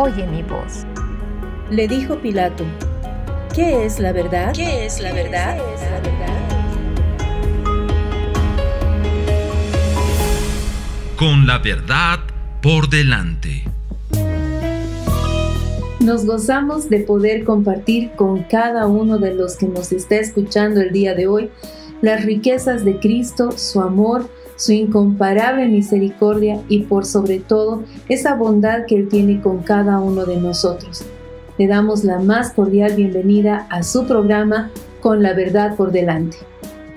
oye mi voz. Le dijo Pilato, ¿qué es la verdad? ¿Qué es la verdad? es la verdad? Con la verdad por delante. Nos gozamos de poder compartir con cada uno de los que nos está escuchando el día de hoy las riquezas de Cristo, su amor, su incomparable misericordia y por sobre todo esa bondad que Él tiene con cada uno de nosotros. Le damos la más cordial bienvenida a su programa Con la verdad por delante.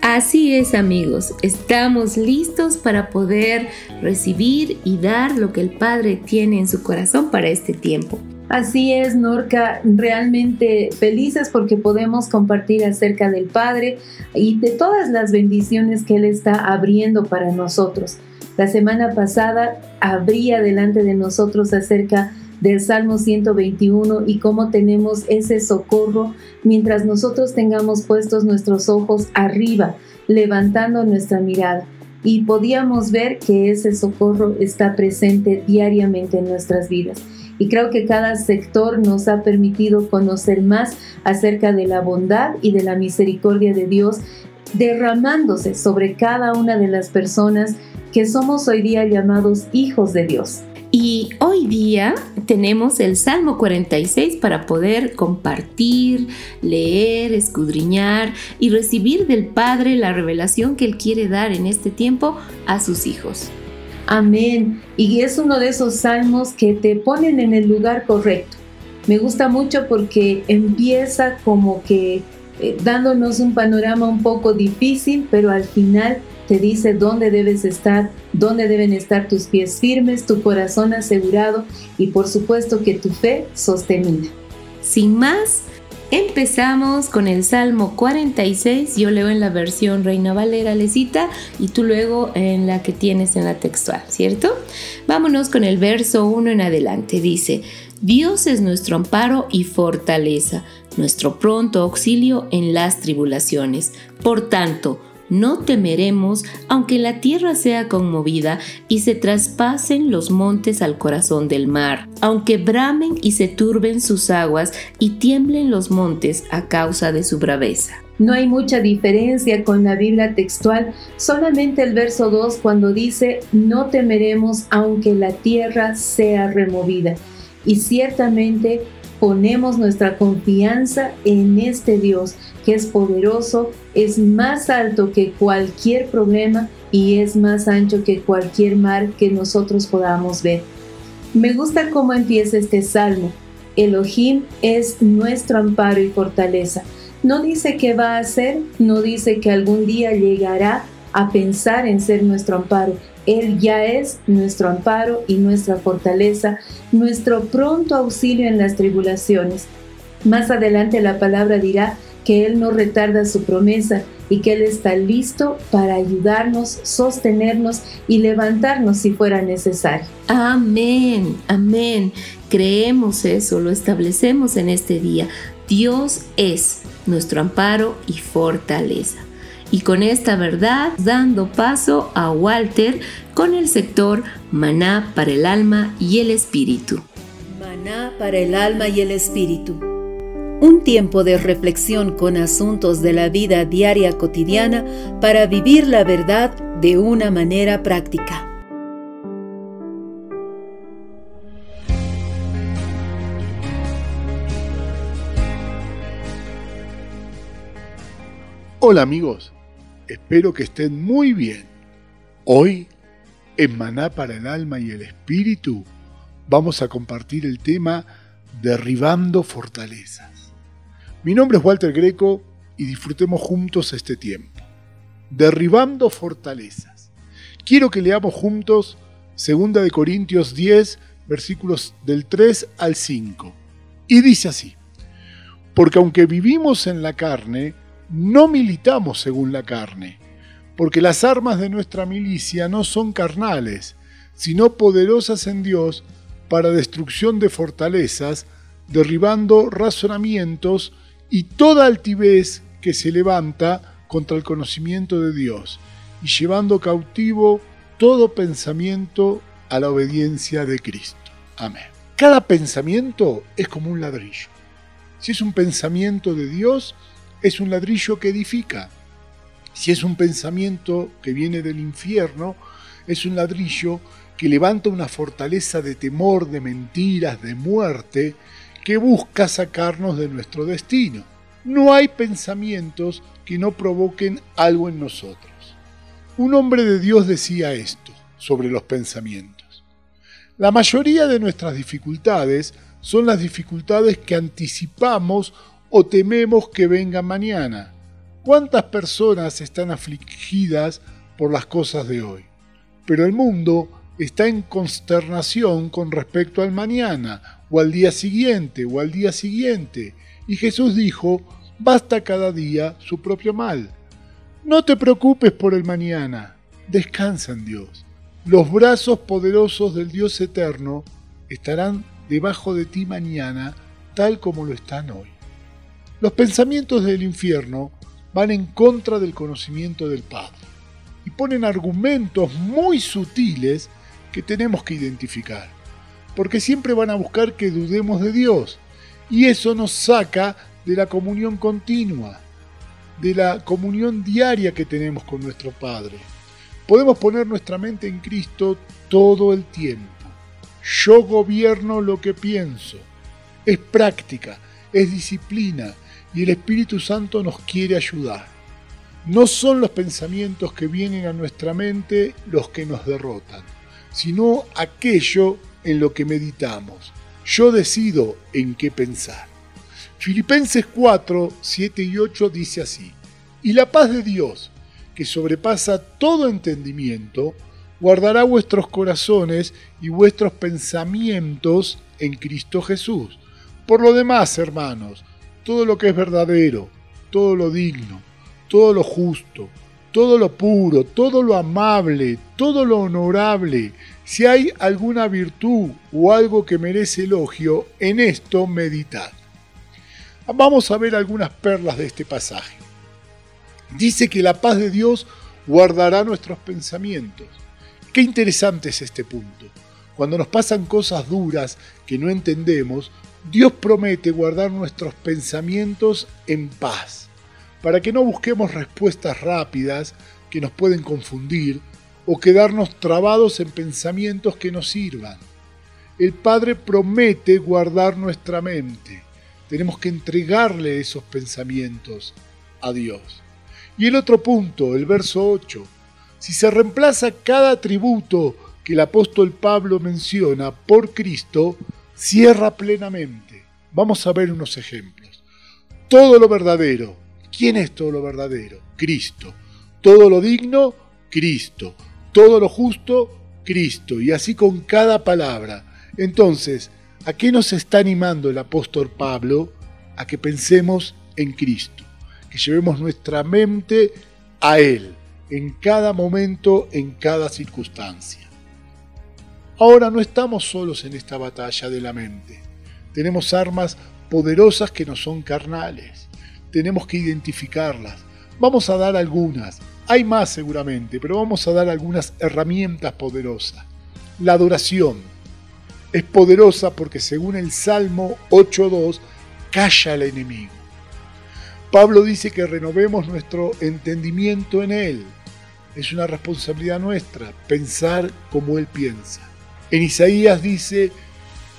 Así es amigos, estamos listos para poder recibir y dar lo que el Padre tiene en su corazón para este tiempo. Así es, Norca, realmente felices porque podemos compartir acerca del Padre y de todas las bendiciones que Él está abriendo para nosotros. La semana pasada abría delante de nosotros acerca del Salmo 121 y cómo tenemos ese socorro mientras nosotros tengamos puestos nuestros ojos arriba, levantando nuestra mirada. Y podíamos ver que ese socorro está presente diariamente en nuestras vidas y creo que cada sector nos ha permitido conocer más acerca de la bondad y de la misericordia de Dios derramándose sobre cada una de las personas que somos hoy día llamados hijos de Dios. Y hoy día tenemos el Salmo 46 para poder compartir, leer, escudriñar y recibir del Padre la revelación que Él quiere dar en este tiempo a sus hijos. Amén. Y es uno de esos salmos que te ponen en el lugar correcto. Me gusta mucho porque empieza como que eh, dándonos un panorama un poco difícil, pero al final te dice dónde debes estar, dónde deben estar tus pies firmes, tu corazón asegurado y por supuesto que tu fe sostenida. Sin más, Empezamos con el Salmo 46, yo leo en la versión Reina Valera Lecita y tú luego en la que tienes en la textual, ¿cierto? Vámonos con el verso 1 en adelante. Dice, Dios es nuestro amparo y fortaleza, nuestro pronto auxilio en las tribulaciones. Por tanto, no temeremos aunque la tierra sea conmovida y se traspasen los montes al corazón del mar, aunque bramen y se turben sus aguas y tiemblen los montes a causa de su braveza. No hay mucha diferencia con la Biblia textual, solamente el verso 2 cuando dice, no temeremos aunque la tierra sea removida. Y ciertamente ponemos nuestra confianza en este Dios que es poderoso, es más alto que cualquier problema y es más ancho que cualquier mar que nosotros podamos ver. Me gusta cómo empieza este salmo. Elohim es nuestro amparo y fortaleza. No dice que va a ser, no dice que algún día llegará a pensar en ser nuestro amparo, él ya es nuestro amparo y nuestra fortaleza, nuestro pronto auxilio en las tribulaciones. Más adelante la palabra dirá que Él no retarda su promesa y que Él está listo para ayudarnos, sostenernos y levantarnos si fuera necesario. Amén, amén. Creemos eso, lo establecemos en este día. Dios es nuestro amparo y fortaleza y con esta verdad dando paso a Walter con el sector Maná para el alma y el espíritu. Maná para el alma y el espíritu. Un tiempo de reflexión con asuntos de la vida diaria cotidiana para vivir la verdad de una manera práctica. Hola amigos, espero que estén muy bien. Hoy, en Maná para el Alma y el Espíritu, vamos a compartir el tema Derribando Fortalezas. Mi nombre es Walter Greco y disfrutemos juntos este tiempo. Derribando Fortalezas. Quiero que leamos juntos 2 de Corintios 10, versículos del 3 al 5. Y dice así, porque aunque vivimos en la carne, no militamos según la carne, porque las armas de nuestra milicia no son carnales, sino poderosas en Dios para destrucción de fortalezas, derribando razonamientos y toda altivez que se levanta contra el conocimiento de Dios, y llevando cautivo todo pensamiento a la obediencia de Cristo. Amén. Cada pensamiento es como un ladrillo. Si es un pensamiento de Dios, es un ladrillo que edifica. Si es un pensamiento que viene del infierno, es un ladrillo que levanta una fortaleza de temor, de mentiras, de muerte, que busca sacarnos de nuestro destino. No hay pensamientos que no provoquen algo en nosotros. Un hombre de Dios decía esto sobre los pensamientos. La mayoría de nuestras dificultades son las dificultades que anticipamos o tememos que venga mañana. ¿Cuántas personas están afligidas por las cosas de hoy? Pero el mundo está en consternación con respecto al mañana, o al día siguiente, o al día siguiente. Y Jesús dijo, basta cada día su propio mal. No te preocupes por el mañana, descansa en Dios. Los brazos poderosos del Dios eterno estarán debajo de ti mañana, tal como lo están hoy. Los pensamientos del infierno van en contra del conocimiento del Padre y ponen argumentos muy sutiles que tenemos que identificar, porque siempre van a buscar que dudemos de Dios y eso nos saca de la comunión continua, de la comunión diaria que tenemos con nuestro Padre. Podemos poner nuestra mente en Cristo todo el tiempo. Yo gobierno lo que pienso. Es práctica, es disciplina, y el Espíritu Santo nos quiere ayudar. No son los pensamientos que vienen a nuestra mente los que nos derrotan, sino aquello en lo que meditamos. Yo decido en qué pensar. Filipenses 4, 7 y 8 dice así, y la paz de Dios, que sobrepasa todo entendimiento, guardará vuestros corazones y vuestros pensamientos en Cristo Jesús. Por lo demás, hermanos, todo lo que es verdadero, todo lo digno, todo lo justo, todo lo puro, todo lo amable, todo lo honorable, si hay alguna virtud o algo que merece elogio, en esto meditad. Vamos a ver algunas perlas de este pasaje. Dice que la paz de Dios guardará nuestros pensamientos. Qué interesante es este punto. Cuando nos pasan cosas duras que no entendemos, Dios promete guardar nuestros pensamientos en paz, para que no busquemos respuestas rápidas que nos pueden confundir o quedarnos trabados en pensamientos que nos sirvan. El Padre promete guardar nuestra mente. Tenemos que entregarle esos pensamientos a Dios. Y el otro punto, el verso 8. Si se reemplaza cada atributo que el apóstol Pablo menciona por Cristo, cierra plenamente. Vamos a ver unos ejemplos. Todo lo verdadero. ¿Quién es todo lo verdadero? Cristo. Todo lo digno, Cristo. Todo lo justo, Cristo. Y así con cada palabra. Entonces, ¿a qué nos está animando el apóstol Pablo? A que pensemos en Cristo. Que llevemos nuestra mente a Él en cada momento, en cada circunstancia. Ahora no estamos solos en esta batalla de la mente. Tenemos armas poderosas que no son carnales. Tenemos que identificarlas. Vamos a dar algunas. Hay más seguramente, pero vamos a dar algunas herramientas poderosas. La adoración es poderosa porque según el Salmo 8.2, calla al enemigo. Pablo dice que renovemos nuestro entendimiento en Él. Es una responsabilidad nuestra pensar como Él piensa. En Isaías dice,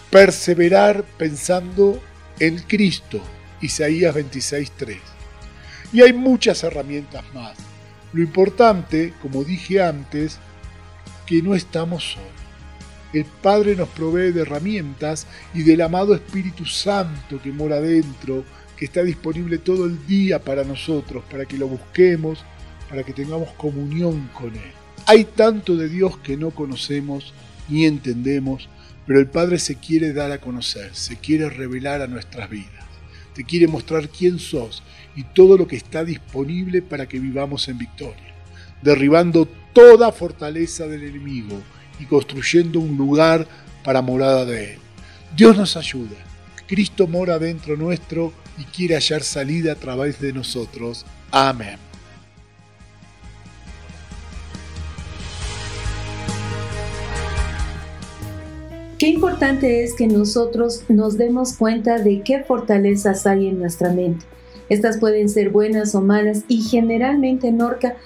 perseverar pensando en Cristo, Isaías 26.3. Y hay muchas herramientas más. Lo importante, como dije antes, que no estamos solos. El Padre nos provee de herramientas y del amado Espíritu Santo que mora dentro, que está disponible todo el día para nosotros, para que lo busquemos, para que tengamos comunión con Él. Hay tanto de Dios que no conocemos ni entendemos, pero el Padre se quiere dar a conocer, se quiere revelar a nuestras vidas, te quiere mostrar quién sos y todo lo que está disponible para que vivamos en victoria, derribando toda fortaleza del enemigo y construyendo un lugar para morada de Él. Dios nos ayuda. Cristo mora dentro nuestro y quiere hallar salida a través de nosotros. Amén. Qué importante es que nosotros nos demos cuenta de qué fortalezas hay en nuestra mente. Estas pueden ser buenas o malas y generalmente en Orca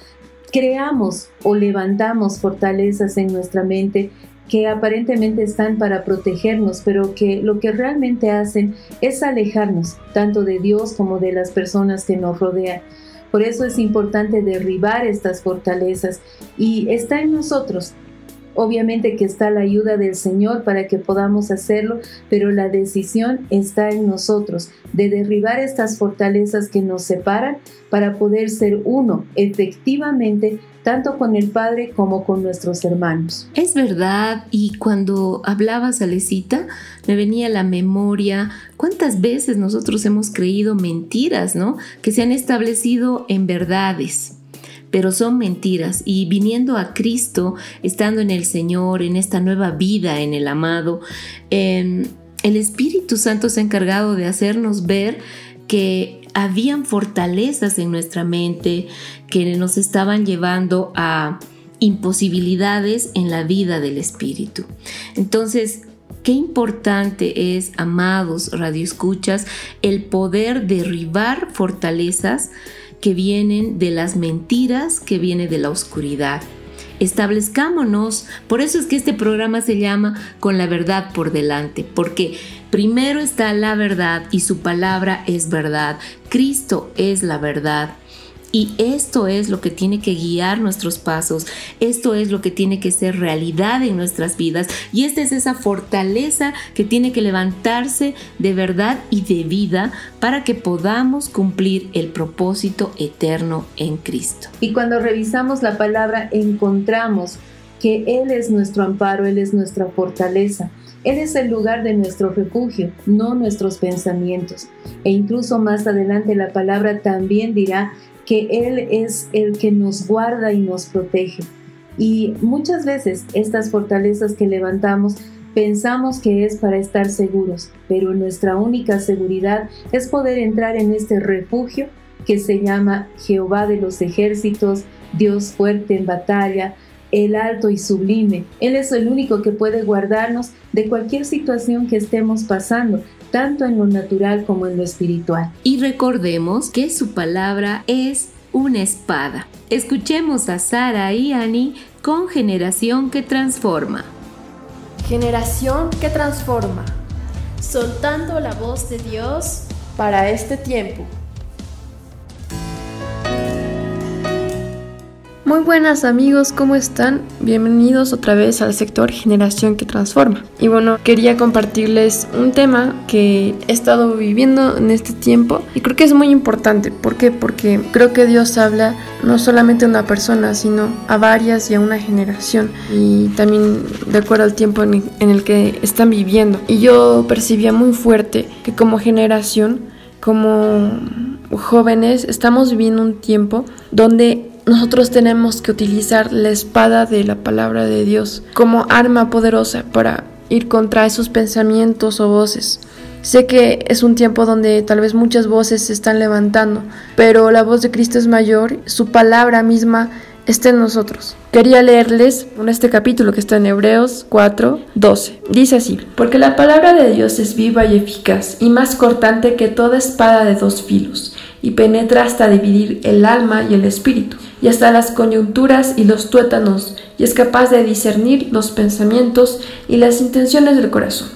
creamos o levantamos fortalezas en nuestra mente que aparentemente están para protegernos, pero que lo que realmente hacen es alejarnos tanto de Dios como de las personas que nos rodean. Por eso es importante derribar estas fortalezas y está en nosotros Obviamente que está la ayuda del Señor para que podamos hacerlo, pero la decisión está en nosotros de derribar estas fortalezas que nos separan para poder ser uno efectivamente tanto con el Padre como con nuestros hermanos. Es verdad, y cuando hablabas, Alecita, me venía a la memoria cuántas veces nosotros hemos creído mentiras, ¿no? Que se han establecido en verdades pero son mentiras y viniendo a Cristo, estando en el Señor, en esta nueva vida, en el amado, el Espíritu Santo se ha encargado de hacernos ver que habían fortalezas en nuestra mente que nos estaban llevando a imposibilidades en la vida del Espíritu. Entonces, qué importante es, amados radioescuchas, el poder derribar fortalezas que vienen de las mentiras, que viene de la oscuridad. Establezcámonos, por eso es que este programa se llama Con la verdad por delante, porque primero está la verdad y su palabra es verdad. Cristo es la verdad. Y esto es lo que tiene que guiar nuestros pasos, esto es lo que tiene que ser realidad en nuestras vidas y esta es esa fortaleza que tiene que levantarse de verdad y de vida para que podamos cumplir el propósito eterno en Cristo. Y cuando revisamos la palabra encontramos que Él es nuestro amparo, Él es nuestra fortaleza. Él es el lugar de nuestro refugio, no nuestros pensamientos. E incluso más adelante la palabra también dirá que Él es el que nos guarda y nos protege. Y muchas veces estas fortalezas que levantamos pensamos que es para estar seguros, pero nuestra única seguridad es poder entrar en este refugio que se llama Jehová de los ejércitos, Dios fuerte en batalla, el alto y sublime. Él es el único que puede guardarnos de cualquier situación que estemos pasando, tanto en lo natural como en lo espiritual. Y recordemos que su palabra es una espada. Escuchemos a Sara y Annie con Generación que Transforma. Generación que transforma. Soltando la voz de Dios para este tiempo. Muy buenas amigos, ¿cómo están? Bienvenidos otra vez al sector Generación que Transforma. Y bueno, quería compartirles un tema que he estado viviendo en este tiempo y creo que es muy importante. ¿Por qué? Porque creo que Dios habla no solamente a una persona, sino a varias y a una generación. Y también de acuerdo al tiempo en el que están viviendo. Y yo percibía muy fuerte que como generación, como jóvenes, estamos viviendo un tiempo donde nosotros tenemos que utilizar la espada de la palabra de Dios como arma poderosa para ir contra esos pensamientos o voces. Sé que es un tiempo donde tal vez muchas voces se están levantando, pero la voz de Cristo es mayor, su palabra misma está en nosotros. Quería leerles en este capítulo que está en Hebreos 4, 12. Dice así, porque la palabra de Dios es viva y eficaz y más cortante que toda espada de dos filos y penetra hasta dividir el alma y el espíritu, y hasta las coyunturas y los tuétanos, y es capaz de discernir los pensamientos y las intenciones del corazón.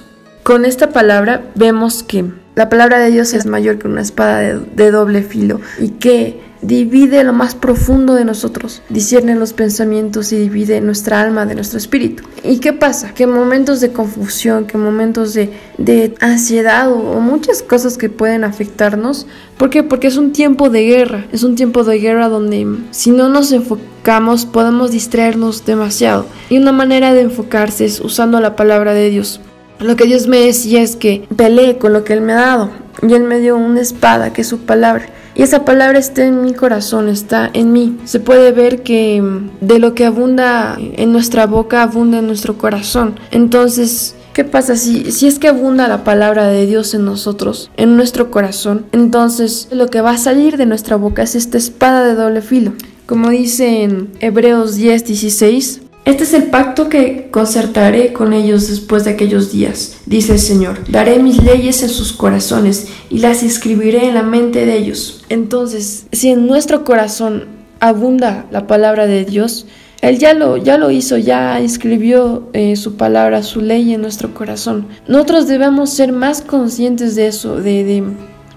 Con esta palabra vemos que la palabra de Dios es mayor que una espada de, doble filo y que divide lo más profundo de nosotros, discierne los pensamientos y divide nuestra alma de nuestro espíritu. ¿Y qué pasa? Que en momentos de confusión, que en momentos de, de ansiedad o, muchas cosas que pueden afectarnos, ¿por qué? Porque es un tiempo de guerra, es un tiempo de guerra donde si no nos enfocamos podemos distraernos demasiado. Y una manera de enfocarse es usando la palabra de Dios. Lo que Dios me decía es que peleé con lo que Él me ha dado. Y Él me dio una espada, que es su palabra. Y esa palabra está en mi corazón, está en mí. Se puede ver que mm, de lo que abunda en nuestra boca, abunda en nuestro corazón. Entonces, ¿Qué pasa si, si es que abunda la palabra de Dios en nosotros, en nuestro corazón? Entonces lo que va a salir de nuestra boca es esta espada de doble filo. Como dice en Hebreos 10, 16, este es el pacto que concertaré con ellos después de aquellos días, dice el Señor. Daré mis leyes en sus corazones y las escribiré en la mente de ellos. Entonces, si en nuestro corazón abunda la palabra de Dios, Él ya lo, ya lo hizo, ya escribió eh, su palabra, su ley en nuestro corazón. Nosotros debemos ser más conscientes de eso, de,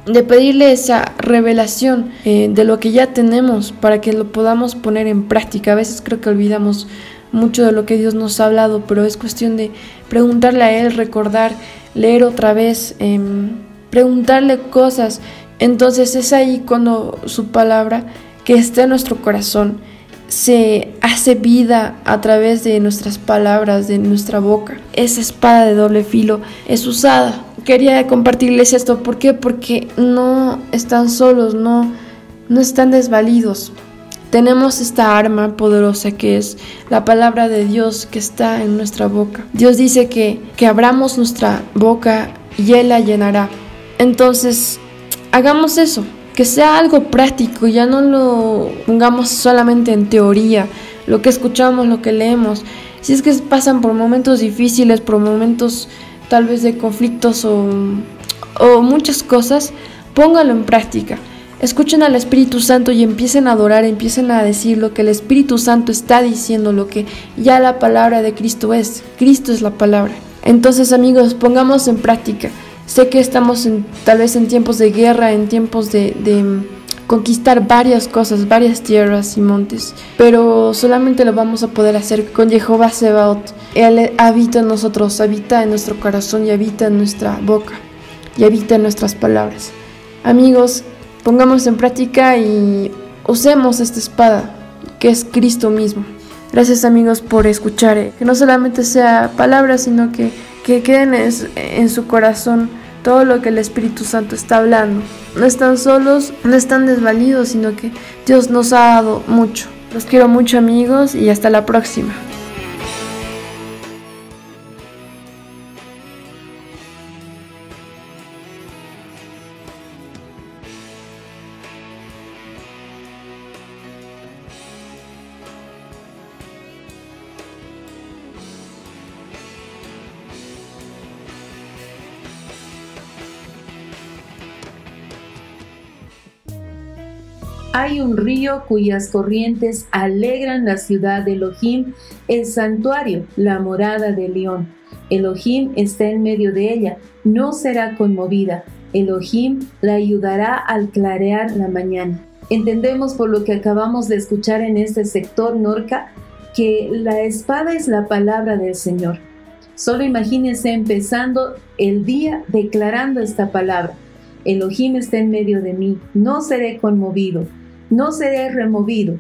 de pedirle esa revelación eh, de lo que ya tenemos para que lo podamos poner en práctica. A veces creo que olvidamos mucho de lo que Dios nos ha hablado, pero es cuestión de preguntarle a Él, recordar, leer otra vez, em, preguntarle cosas. Entonces es ahí cuando su palabra, que está en nuestro corazón, se hace vida a través de nuestras palabras, de nuestra boca. Esa espada de doble filo es usada. Quería compartirles esto, ¿por qué? Porque no están solos, no, no están desvalidos. Tenemos esta arma poderosa que es la palabra de Dios que está en nuestra boca. Dios dice que, que abramos nuestra boca y Él la llenará. Entonces, hagamos eso, que sea algo práctico, ya no lo pongamos solamente en teoría, lo que escuchamos, lo que leemos. Si es que pasan por momentos difíciles, por momentos tal vez de conflictos o, o muchas cosas, póngalo en práctica. Escuchen al Espíritu Santo y empiecen a adorar, empiecen a decir lo que el Espíritu Santo está diciendo, lo que ya la palabra de Cristo es. Cristo es la palabra. Entonces amigos, pongamos en práctica. Sé que estamos tal vez en tiempos de guerra, en tiempos de, conquistar varias cosas, varias tierras y montes, pero solamente lo vamos a poder hacer con Jehová Sebaot. Él habita en nosotros, habita en nuestro corazón y habita en nuestra boca y habita en nuestras palabras. Amigos, pongamos en práctica y usemos esta espada que es Cristo mismo. Gracias amigos por escuchar, eh, que no solamente sea palabras, sino que, que queden en su corazón todo lo que el Espíritu Santo está hablando. No están solos, no están desvalidos, sino que Dios nos ha dado mucho. Los quiero mucho amigos y hasta la próxima. Hay un río cuyas corrientes alegran la ciudad de Elohim, el santuario, la morada de León. Elohim está en medio de ella, no será conmovida. Elohim la ayudará al clarear la mañana. Entendemos por lo que acabamos de escuchar en este sector Norca que la espada es la palabra del Señor. Solo imagínense empezando el día declarando esta palabra. Elohim está en medio de mí, no seré conmovido no seré removido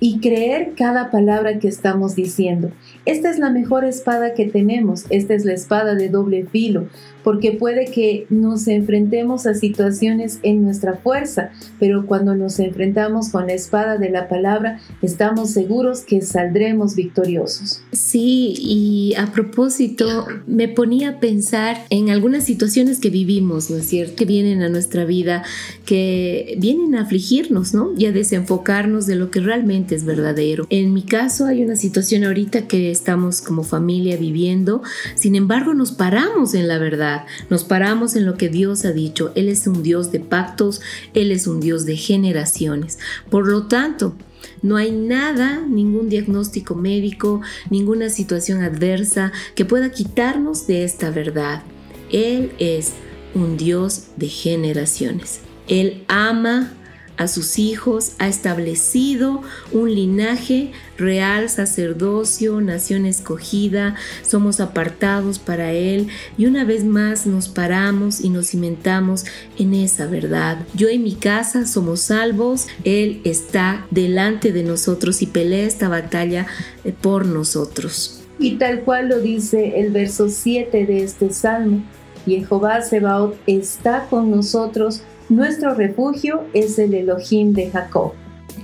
y creer cada palabra que estamos diciendo. Esta es la mejor espada que tenemos, esta es la espada de doble filo, porque puede que nos enfrentemos a situaciones en nuestra fuerza, pero cuando nos enfrentamos con la espada de la palabra, estamos seguros que saldremos victoriosos. Sí, y a propósito, me ponía a pensar en algunas situaciones que vivimos, ¿no es cierto? Que vienen a nuestra vida, que vienen a afligirnos, ¿no? Y a desenfocarnos de lo que realmente es verdadero. En mi caso hay una situación ahorita que estamos como familia viviendo, sin embargo nos paramos en la verdad, nos paramos en lo que Dios ha dicho. Él es un Dios de pactos, Él es un Dios de generaciones. Por lo tanto, no hay nada, ningún diagnóstico médico, ninguna situación adversa que pueda quitarnos de esta verdad. Él es un Dios de generaciones. Él ama a sus hijos, ha establecido un linaje real, sacerdocio, nación escogida, somos apartados para Él y una vez más nos paramos y nos cimentamos en esa verdad. Yo y mi casa somos salvos, Él está delante de nosotros y pelea esta batalla eh, por nosotros. Y tal cual lo dice el verso 7 de este salmo, Jehová Sebaot está con nosotros nuestro refugio es el Elohim de Jacob.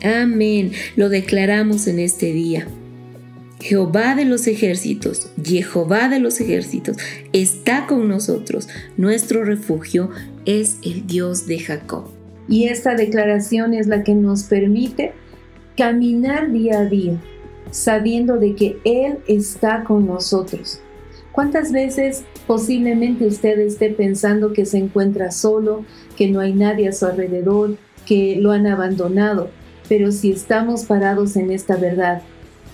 Amén. Lo declaramos en este día. Jehová de los ejércitos, Jehová de los ejércitos, está con nosotros. Nuestro refugio es el Dios de Jacob. Y esta declaración es la que nos permite caminar día a día, sabiendo de que Él está con nosotros. ¿Cuántas veces posiblemente usted esté pensando que se encuentra solo, que no hay nadie a su alrededor, que lo han abandonado? Pero si estamos parados en esta verdad,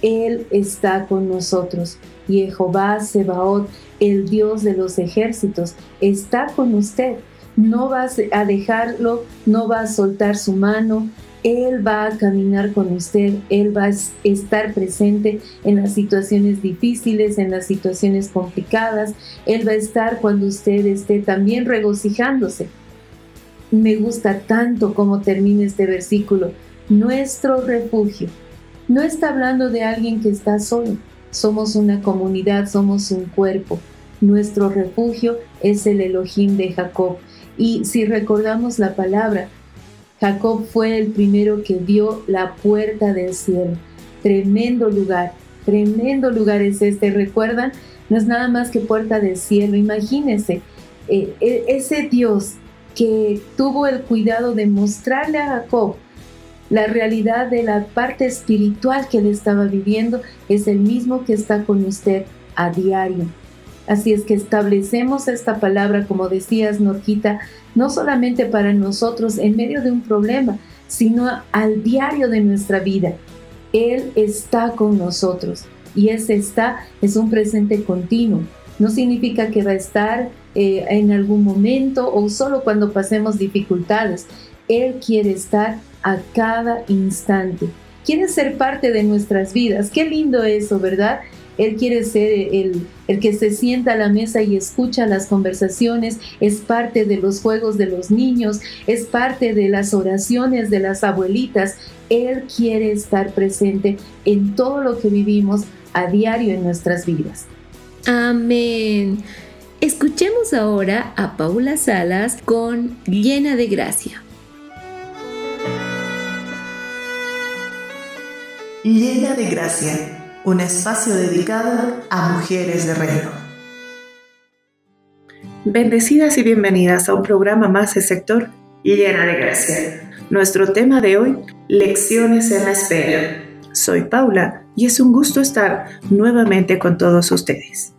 Él está con nosotros. Y Jehová Sebaot, el Dios de los ejércitos, está con usted. No va a dejarlo, no va a soltar su mano, él va a caminar con usted, Él va a estar presente en las situaciones difíciles, en las situaciones complicadas, Él va a estar cuando usted esté también regocijándose. Me gusta tanto cómo termina este versículo, nuestro refugio. No está hablando de alguien que está solo, somos una comunidad, somos un cuerpo. Nuestro refugio es el Elohim de Jacob. Y si recordamos la palabra, Jacob fue el primero que vio la puerta del cielo. Tremendo lugar, tremendo lugar es este. ¿Recuerdan? No es nada más que puerta del cielo. Imagínense, eh, e, ese Dios que tuvo el cuidado de mostrarle a Jacob la realidad de la parte espiritual que él estaba viviendo, es el mismo que está con usted a diario. Así es que establecemos esta palabra, como decías, Norquita, no solamente para nosotros en medio de un problema, sino al diario de nuestra vida. Él está con nosotros y ese está es un presente continuo. No significa que va a estar eh, en algún momento o solo cuando pasemos dificultades. Él quiere estar a cada instante. Quiere ser parte de nuestras vidas. Qué lindo eso, ¿verdad? Él quiere ser el, que se sienta a la mesa y escucha las conversaciones, es parte de los juegos de los niños, es parte de las oraciones de las abuelitas. Él quiere estar presente en todo lo que vivimos a diario en nuestras vidas. Amén. Escuchemos ahora a Paula Salas con Llena de Gracia. Llena de Gracia un espacio dedicado a mujeres de reino. Bendecidas y bienvenidas a un programa más de sector llena de gracia. Nuestro tema de hoy, lecciones en la espera. Soy Paula y es un gusto estar nuevamente con todos ustedes.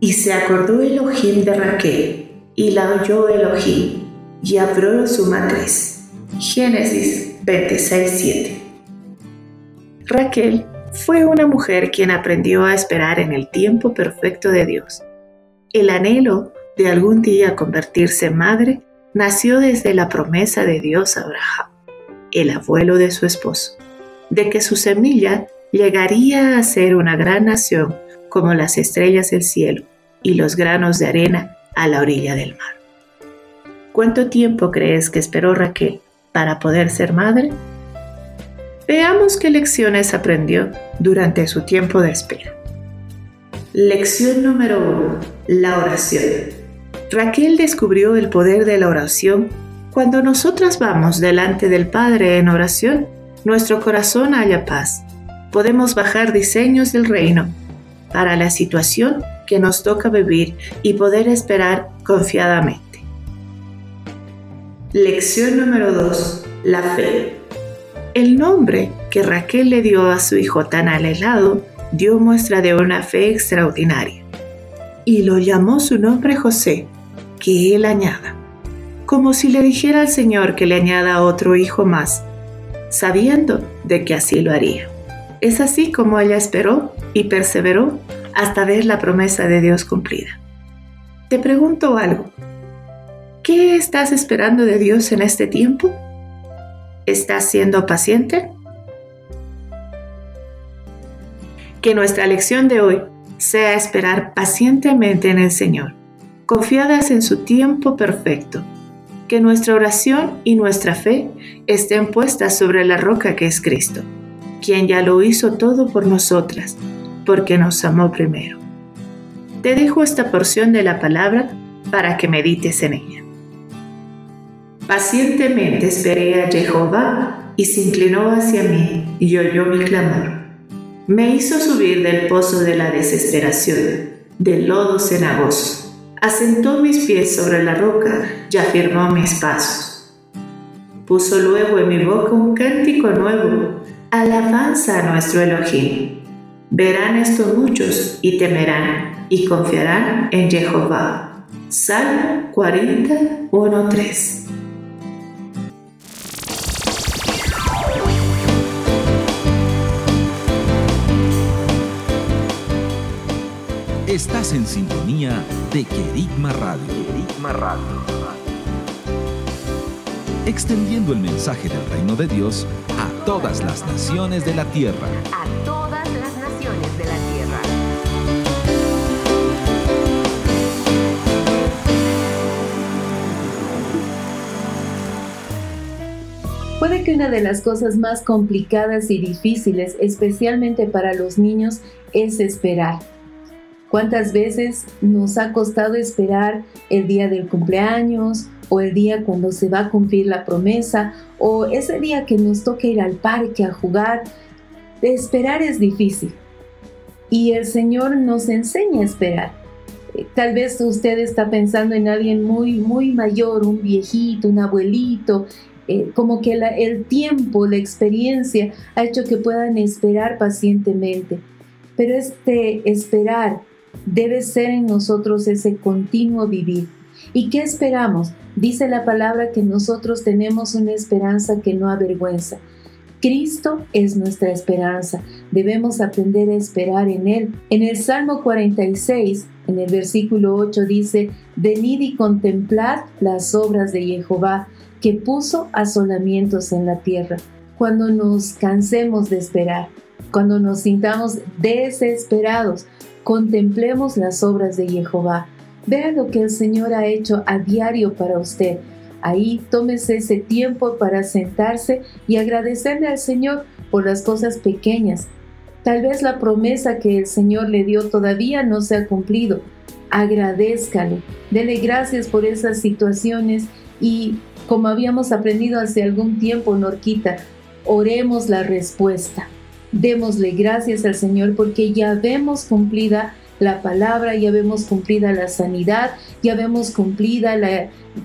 Y se acordó Elohim de Raquel y la oyó Elohim y abrió su matriz. Génesis 26.7 Raquel fue una mujer quien aprendió a esperar en el tiempo perfecto de Dios. El anhelo de algún día convertirse en madre nació desde la promesa de Dios a Abraham, el abuelo de su esposo, de que su semilla llegaría a ser una gran nación como las estrellas del cielo y los granos de arena a la orilla del mar. ¿Cuánto tiempo crees que esperó Raquel para poder ser madre? Veamos qué lecciones aprendió durante su tiempo de espera. Lección número 1. La oración. Raquel descubrió el poder de la oración. Cuando nosotras vamos delante del Padre en oración, nuestro corazón haya paz. Podemos bajar diseños del reino para la situación que nos toca vivir y poder esperar confiadamente. Lección número 2. La fe. El nombre que Raquel le dio a su hijo tan alelado dio muestra de una fe extraordinaria y lo llamó su nombre José, que él añada, como si le dijera al Señor que le añada otro hijo más, sabiendo de que así lo haría. Es así como ella esperó y perseveró hasta ver la promesa de Dios cumplida. Te pregunto algo. ¿Qué estás esperando de Dios en este tiempo? ¿Estás siendo paciente? Que nuestra lección de hoy sea esperar pacientemente en el Señor, confiadas en su tiempo perfecto. Que nuestra oración y nuestra fe estén puestas sobre la roca que es Cristo, quien ya lo hizo todo por nosotras, porque nos amó primero. Te dejo esta porción de la palabra para que medites en ella. Pacientemente esperé a Jehová y se inclinó hacia mí y oyó mi clamor. Me hizo subir del pozo de la desesperación, del lodo cenagoso. Asentó mis pies sobre la roca y afirmó mis pasos. Puso luego en mi boca un cántico nuevo, alabanza a nuestro Elohim. Verán esto muchos y temerán y confiarán en Jehová. Salmo 41.3 Estás en sintonía de Querigma Radio. Radio. Extendiendo el mensaje del reino de Dios todas las naciones de la tierra. A todas las naciones de la tierra. Puede que una de las cosas más complicadas y difíciles, especialmente para los niños, es esperar ¿Cuántas veces nos ha costado esperar el día del cumpleaños o el día cuando se va a cumplir la promesa o ese día que nos toca ir al parque a jugar? esperar es difícil y el Señor nos enseña a esperar. Eh, tal vez usted está pensando en alguien muy, muy mayor, un viejito, un abuelito, eh, como que el tiempo, la experiencia ha hecho que puedan esperar pacientemente. Pero este esperar debe ser en nosotros ese continuo vivir. ¿Y qué esperamos? Dice la palabra que nosotros tenemos una esperanza que no avergüenza. Cristo es nuestra esperanza. Debemos aprender a esperar en Él. En el Salmo 46, en el versículo 8 dice, Venid y contemplad las obras de Jehová, que puso asolamientos en la tierra. Cuando nos cansemos de esperar, cuando nos sintamos desesperados, Contemplemos las obras de Jehová. Vea lo que el Señor ha hecho a diario para usted. Ahí tómese ese tiempo para sentarse y agradecerle al Señor por las cosas pequeñas. Tal vez la promesa que el Señor le dio todavía no se ha cumplido. Agradezcale, dele gracias por esas situaciones y como habíamos aprendido hace algún tiempo, Norquita, oremos la respuesta. Démosle gracias al Señor porque ya vemos cumplida la palabra, ya vemos cumplida la sanidad, ya vemos cumplida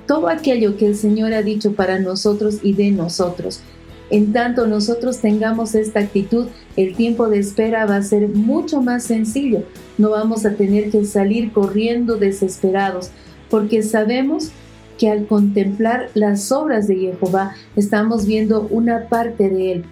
todo aquello que el Señor ha dicho para nosotros y de nosotros. En tanto nosotros tengamos esta actitud, el tiempo de espera va a ser mucho más sencillo. No vamos a tener que salir corriendo desesperados, porque sabemos que al contemplar las obras de Jehová estamos viendo una parte de Él,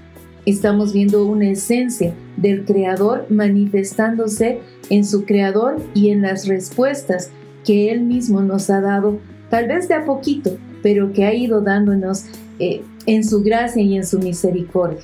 Estamos viendo una esencia del Creador manifestándose en su Creador y en las respuestas que Él mismo nos ha dado, tal vez de a poquito, pero que ha ido dándonos eh, en su gracia y en su misericordia.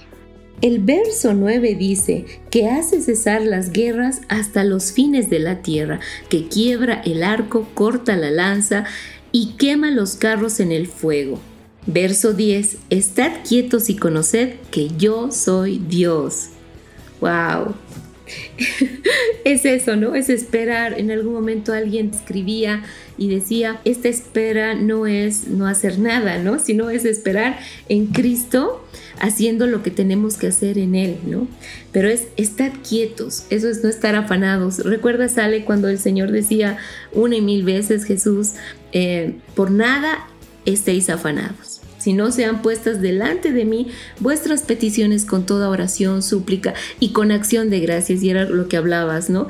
El verso 9 dice que hace cesar las guerras hasta los fines de la tierra, que quiebra el arco, corta la lanza y quema los carros en el fuego. Verso 10. Estad quietos y conoced que yo soy Dios. ¡Wow! es eso, ¿no? Es esperar. En algún momento alguien escribía y decía, esta espera no es no hacer nada, ¿no? Sino es esperar en Cristo haciendo lo que tenemos que hacer en Él, ¿no? Pero es estar quietos, eso es no estar afanados. Recuerda, sale cuando el Señor decía una y mil veces, Jesús, eh, por nada estéis afanados si no sean puestas delante de mí vuestras peticiones con toda oración, súplica y con acción de gracias, y era lo que hablabas, ¿no?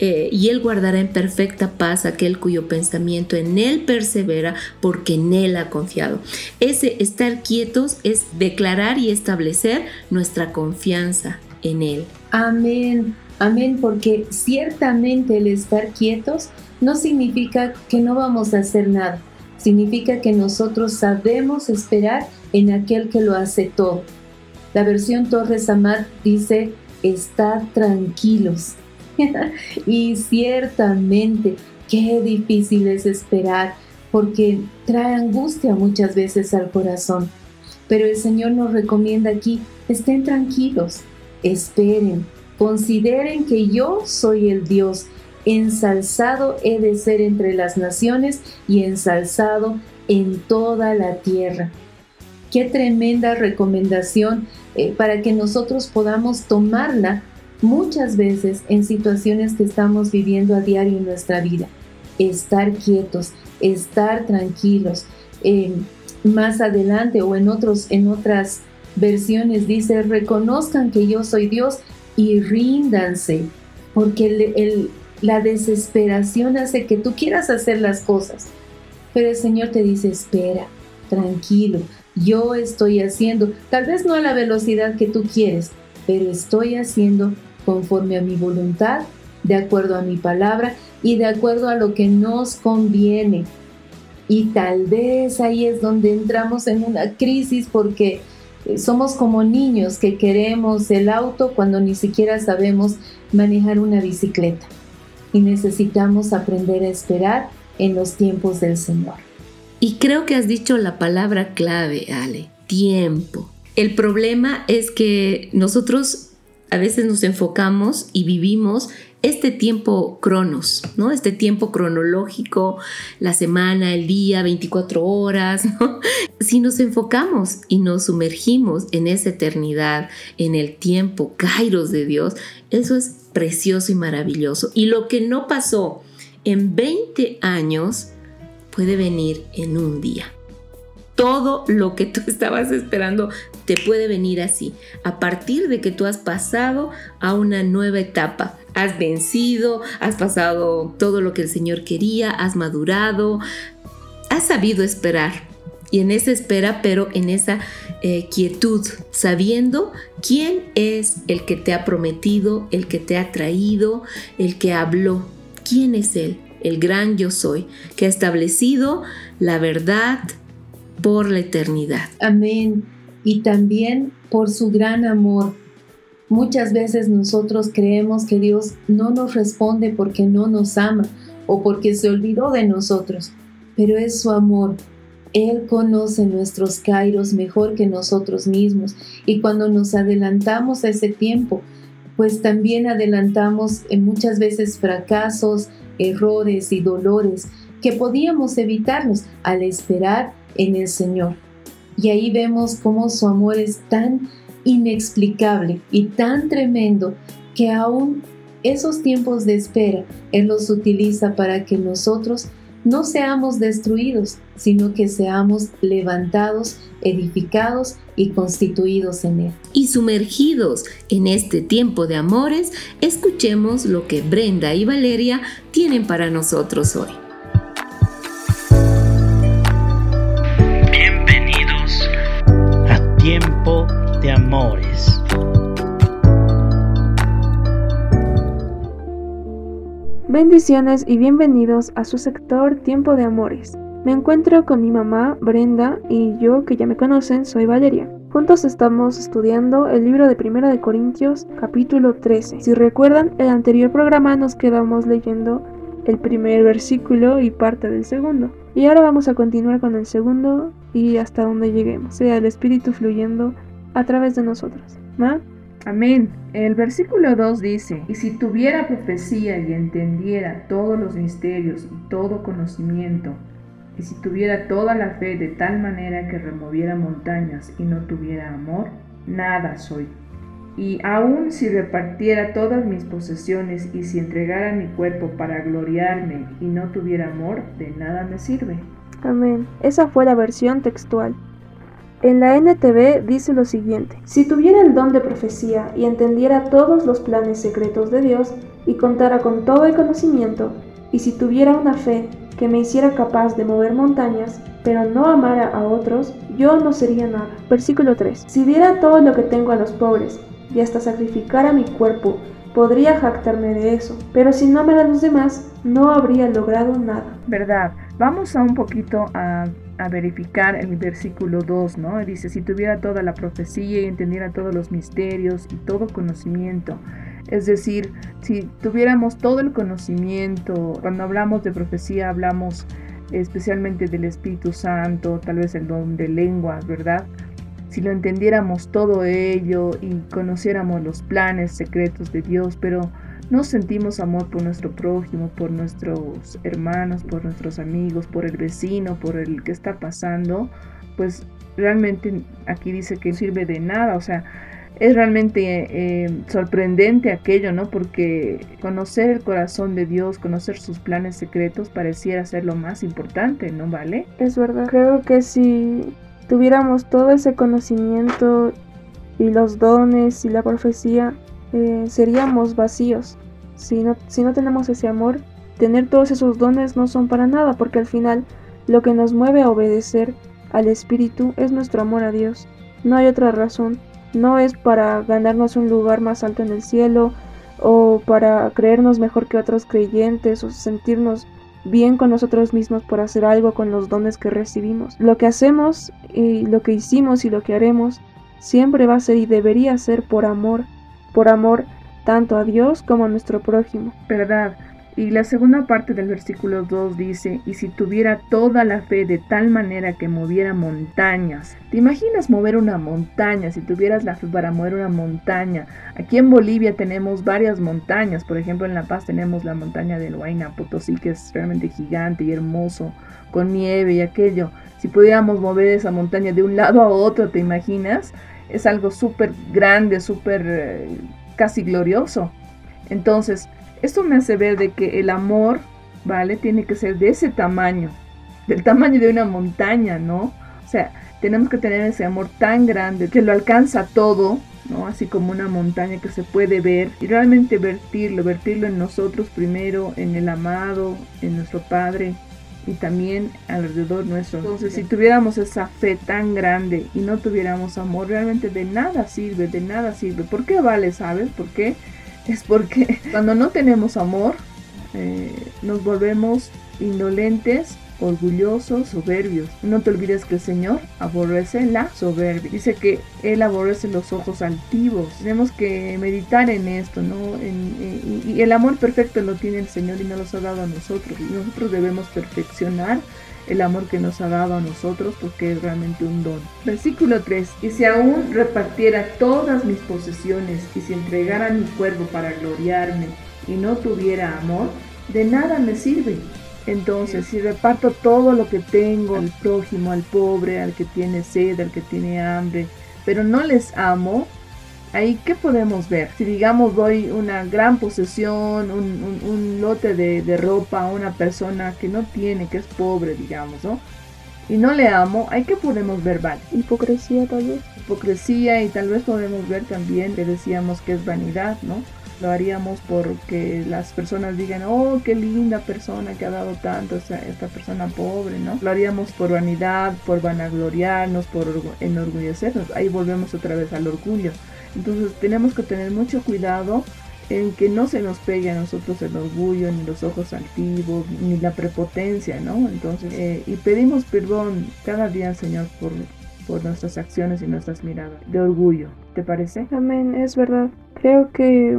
Eh, y Él guardará en perfecta paz aquel cuyo pensamiento en Él persevera porque en Él ha confiado. Ese estar quietos es declarar y establecer nuestra confianza en Él. Amén. Amén, porque ciertamente el estar quietos no significa que no vamos a hacer nada, significa que nosotros sabemos esperar en aquel que lo hace todo. La versión Torres Amat dice, estad tranquilos. y ciertamente, qué difícil es esperar, porque trae angustia muchas veces al corazón. Pero el Señor nos recomienda aquí, estén tranquilos, esperen, consideren que yo soy el Dios, ensalzado he de ser entre las naciones y ensalzado en toda la tierra. Qué tremenda recomendación eh, para que nosotros podamos tomarla muchas veces en situaciones que estamos viviendo a diario en nuestra vida. Estar quietos, estar tranquilos. Eh, más adelante o en, otros, en otras versiones dice, reconozcan que yo soy Dios y ríndanse, porque la desesperación hace que tú quieras hacer las cosas. Pero el Señor te dice, espera, tranquilo, yo estoy haciendo, tal vez no a la velocidad que tú quieres, pero estoy haciendo conforme a mi voluntad, de acuerdo a mi palabra y de acuerdo a lo que nos conviene. Y tal vez ahí es donde entramos en una crisis porque eh, somos como niños que queremos el auto cuando ni siquiera sabemos manejar una bicicleta. Y necesitamos aprender a esperar en los tiempos del Señor. Y creo que has dicho la palabra clave, Ale, tiempo. El problema es que nosotros a veces nos enfocamos y vivimos este tiempo cronos, ¿no? Este tiempo cronológico, la semana, el día, 24 horas, ¿no? Si nos enfocamos y nos sumergimos en esa eternidad, en el tiempo, kairos de Dios, eso es precioso y maravilloso. Y lo que no pasó en 20 años puede venir en un día. Todo lo que tú estabas esperando te puede venir así, a partir de que tú has pasado a una nueva etapa, has vencido, has pasado todo lo que el Señor quería, has madurado, has sabido esperar. Y en esa espera, pero en esa eh, quietud, sabiendo quién es el que te ha prometido, el que te ha traído, el que habló, quién es Él, el gran yo soy, que ha establecido la verdad por la eternidad. Amén. Y también por su gran amor Muchas veces nosotros creemos que Dios no nos responde porque no nos ama o porque se olvidó de nosotros, pero es su amor. Él conoce nuestros kairos mejor que nosotros mismos y cuando nos adelantamos a ese tiempo, pues también adelantamos en muchas veces fracasos, errores y dolores que podíamos evitarnos al esperar en el Señor. Y ahí vemos cómo su amor es tan inexplicable y tan tremendo que aún esos tiempos de espera Él los utiliza para que nosotros no seamos destruidos, sino que seamos levantados, edificados y constituidos en Él. Y sumergidos en este tiempo de amores, escuchemos lo que Brenda y Valeria tienen para nosotros hoy. Bienvenidos a Tiempo de amores. Bendiciones y bienvenidos a su sector Tiempo de Amores. Me encuentro con mi mamá, Brenda, y yo, que ya me conocen, soy Valeria. Juntos estamos estudiando el libro de Primera de Corintios, capítulo 13. Si recuerdan, el anterior programa nos quedamos leyendo el primer versículo y parte del segundo. Y ahora vamos a continuar con el segundo y hasta donde lleguemos, sea el Espíritu fluyendo a través de nosotros. ¿Ma? Amén. El versículo 2 dice, y si tuviera profecía y entendiera todos los misterios y todo conocimiento, y si tuviera toda la fe de tal manera que removiera montañas y no tuviera amor, nada soy. Y aun si repartiera todas mis posesiones y si entregara mi cuerpo para gloriarme y no tuviera amor, de nada me sirve. Amén. Esa fue la versión textual. En la NTV dice lo siguiente, si tuviera el don de profecía y entendiera todos los planes secretos de Dios y contara con todo el conocimiento, y si tuviera una fe que me hiciera capaz de mover montañas, pero no amara a otros, yo no sería nada. Versículo 3. Si diera todo lo que tengo a los pobres y hasta sacrificara mi cuerpo podría jactarme de eso, pero si no me dan los demás, no habría logrado nada. ¿Verdad? Vamos a un poquito a, a verificar el versículo 2, ¿no? Dice, si tuviera toda la profecía y entendiera todos los misterios y todo conocimiento, es decir, si tuviéramos todo el conocimiento, cuando hablamos de profecía hablamos especialmente del Espíritu Santo, tal vez el don de lenguas, ¿verdad? Si lo entendiéramos todo ello y conociéramos los planes secretos de Dios, pero no sentimos amor por nuestro prójimo, por nuestros hermanos, por nuestros amigos, por el vecino, por el que está pasando, pues realmente aquí dice que sirve de nada, o sea, es realmente eh, sorprendente aquello, ¿no? Porque conocer el corazón de Dios, conocer sus planes secretos pareciera ser lo más importante, ¿no vale? Es verdad, creo que si tuviéramos todo ese conocimiento y los dones y la profecía, eh, seríamos vacíos. Si no, si no tenemos ese amor, tener todos esos dones no son para nada, porque al final lo que nos mueve a obedecer al Espíritu es nuestro amor a Dios. No hay otra razón. No es para ganarnos un lugar más alto en el cielo o para creernos mejor que otros creyentes o sentirnos bien con nosotros mismos por hacer algo con los dones que recibimos. Lo que hacemos y lo que hicimos y lo que haremos siempre va a ser y debería ser por amor, por amor tanto a Dios como a nuestro prójimo. ¿Verdad? Y la segunda parte del versículo 2 dice, y si tuviera toda la fe de tal manera que moviera montañas. ¿Te imaginas mover una montaña? Si tuvieras la fe para mover una montaña. Aquí en Bolivia tenemos varias montañas. Por ejemplo, en La Paz tenemos la montaña del Huayna Potosí, que es realmente gigante y hermoso, con nieve y aquello. Si pudiéramos mover esa montaña de un lado a otro, ¿te imaginas? Es algo súper grande, súper eh, casi glorioso. Entonces, esto me hace ver de que el amor, ¿vale? Tiene que ser de ese tamaño, del tamaño de una montaña, ¿no? O sea, tenemos que tener ese amor tan grande que lo alcanza todo, ¿no? Así como una montaña que se puede ver y realmente vertirlo, vertirlo en nosotros primero, en el amado, en nuestro Padre y también alrededor nuestro. Entonces, si tuviéramos esa fe tan grande y no tuviéramos amor, realmente de nada sirve, de nada sirve. ¿Por qué vale, sabes? ¿Por qué? es porque cuando no tenemos amor, eh, nos volvemos indolentes, orgullosos, soberbios. No te olvides que el Señor aborrece la soberbia. Dice que Él aborrece los ojos altivos. Tenemos que meditar en esto, ¿no? y el amor perfecto lo tiene el Señor y nos lo ha dado a nosotros. Y nosotros debemos perfeccionar el amor que nos ha dado a nosotros porque es realmente un don. Versículo 3. Y si aún repartiera todas mis posesiones y si entregara mi cuerpo para gloriarme y no tuviera amor, de nada me sirve. Entonces, si reparto todo lo que tengo al prójimo, al pobre, al que tiene sed, al que tiene hambre, pero no les amo, Ahí, ¿qué podemos ver? Si digamos doy una gran posesión, un, lote de, ropa a una persona que no tiene, que es pobre, digamos, ¿no? Y no le amo, ¿ahí qué podemos ver, vale? Hipocresía tal vez. Hipocresía y tal vez podemos ver también que decíamos que es vanidad, ¿no? Lo haríamos porque las personas digan, oh, qué linda persona que ha dado tanto esta, esta persona pobre, ¿no? Lo haríamos por vanidad, por vanagloriarnos, por enorgullecernos. Ahí volvemos otra vez al orgullo. Entonces tenemos que tener mucho cuidado en que no se nos pegue a nosotros el orgullo, ni los ojos altivos, ni la prepotencia, ¿no? Entonces, eh, y pedimos perdón cada día, Señor, por, por nuestras acciones y nuestras miradas de orgullo. ¿Te parece? Amén, es verdad. Creo que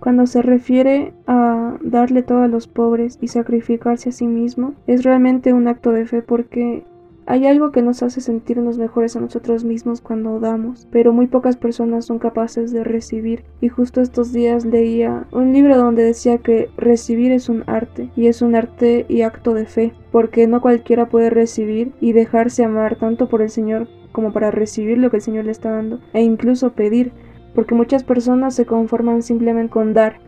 cuando se refiere a darle todo a los pobres y sacrificarse a sí mismo, es realmente un acto de fe porque hay algo que nos hace sentirnos mejores a nosotros mismos cuando damos, pero muy pocas personas son capaces de recibir. Y justo estos días leía un libro donde decía que recibir es un arte, y es un arte y acto de fe, porque no cualquiera puede recibir y dejarse amar tanto por el Señor como para recibir lo que el Señor le está dando, e incluso pedir, porque muchas personas se conforman simplemente con dar,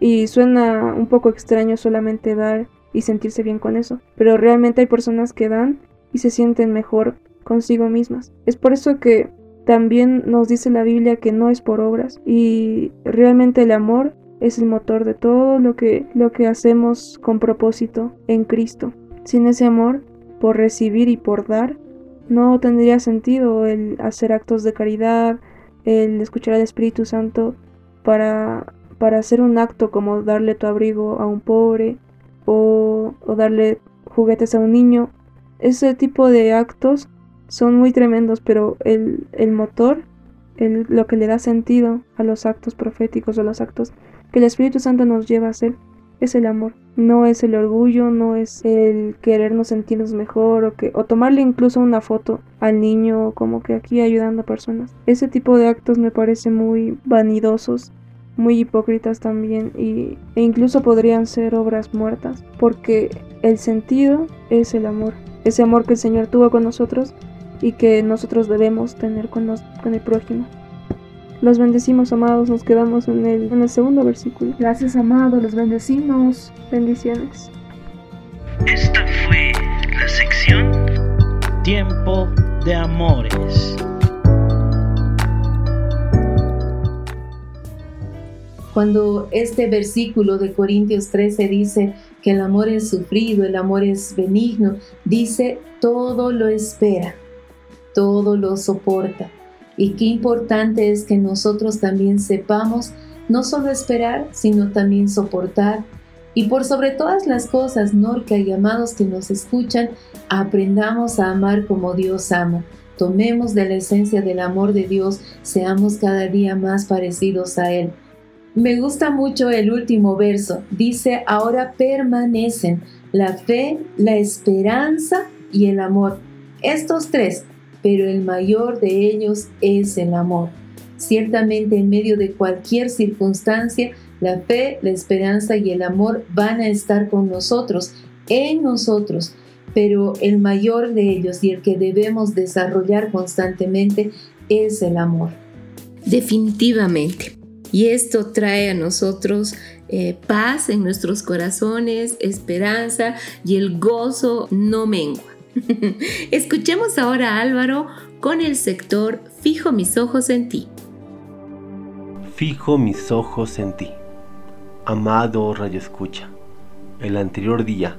y suena un poco extraño solamente dar y sentirse bien con eso, pero realmente hay personas que dan y se sienten mejor consigo mismas. Es por eso que también nos dice la Biblia que no es por obras y realmente el amor es el motor de todo lo que, lo que hacemos con propósito en Cristo. Sin ese amor, por recibir y por dar, no tendría sentido el hacer actos de caridad, el escuchar al Espíritu Santo para para hacer un acto como darle tu abrigo a un pobre o, o darle juguetes a un niño. Ese tipo de actos son muy tremendos, pero el, el motor, el, lo que le da sentido a los actos proféticos o los actos que el Espíritu Santo nos lleva a hacer es el amor. No es el orgullo, no es el querernos sentirnos mejor o, que, o tomarle incluso una foto al niño como que aquí ayudando a personas. Ese tipo de actos me parece muy vanidosos muy hipócritas también y, e incluso podrían ser obras muertas porque el sentido es el amor, ese amor que el Señor tuvo con nosotros y que nosotros debemos tener con, con el prójimo. Los bendecimos, amados, nos quedamos en el, en el segundo versículo. Gracias, amados, los bendecimos. Bendiciones. Esta fue la sección Tiempo de Amores. Cuando este versículo de Corintios 13 dice que el amor es sufrido, el amor es benigno, dice todo lo espera, todo lo soporta. Y qué importante es que nosotros también sepamos no solo esperar, sino también soportar. Y por sobre todas las cosas, Norca y amados que nos escuchan, aprendamos a amar como Dios ama. Tomemos de la esencia del amor de Dios, seamos cada día más parecidos a Él. Me gusta mucho el último verso. Dice, ahora permanecen la fe, la esperanza y el amor. Estos tres pero el mayor de ellos es el amor. Ciertamente en medio de cualquier circunstancia, la fe, la esperanza y el amor van a estar con nosotros, en nosotros, pero el mayor de ellos y el que debemos desarrollar constantemente es el amor. Definitivamente. Y esto trae a nosotros eh, paz en nuestros corazones, esperanza y el gozo no mengua. Escuchemos ahora a Álvaro con el sector Fijo mis ojos en ti. Fijo mis ojos en ti. Amado Radio Escucha, el anterior día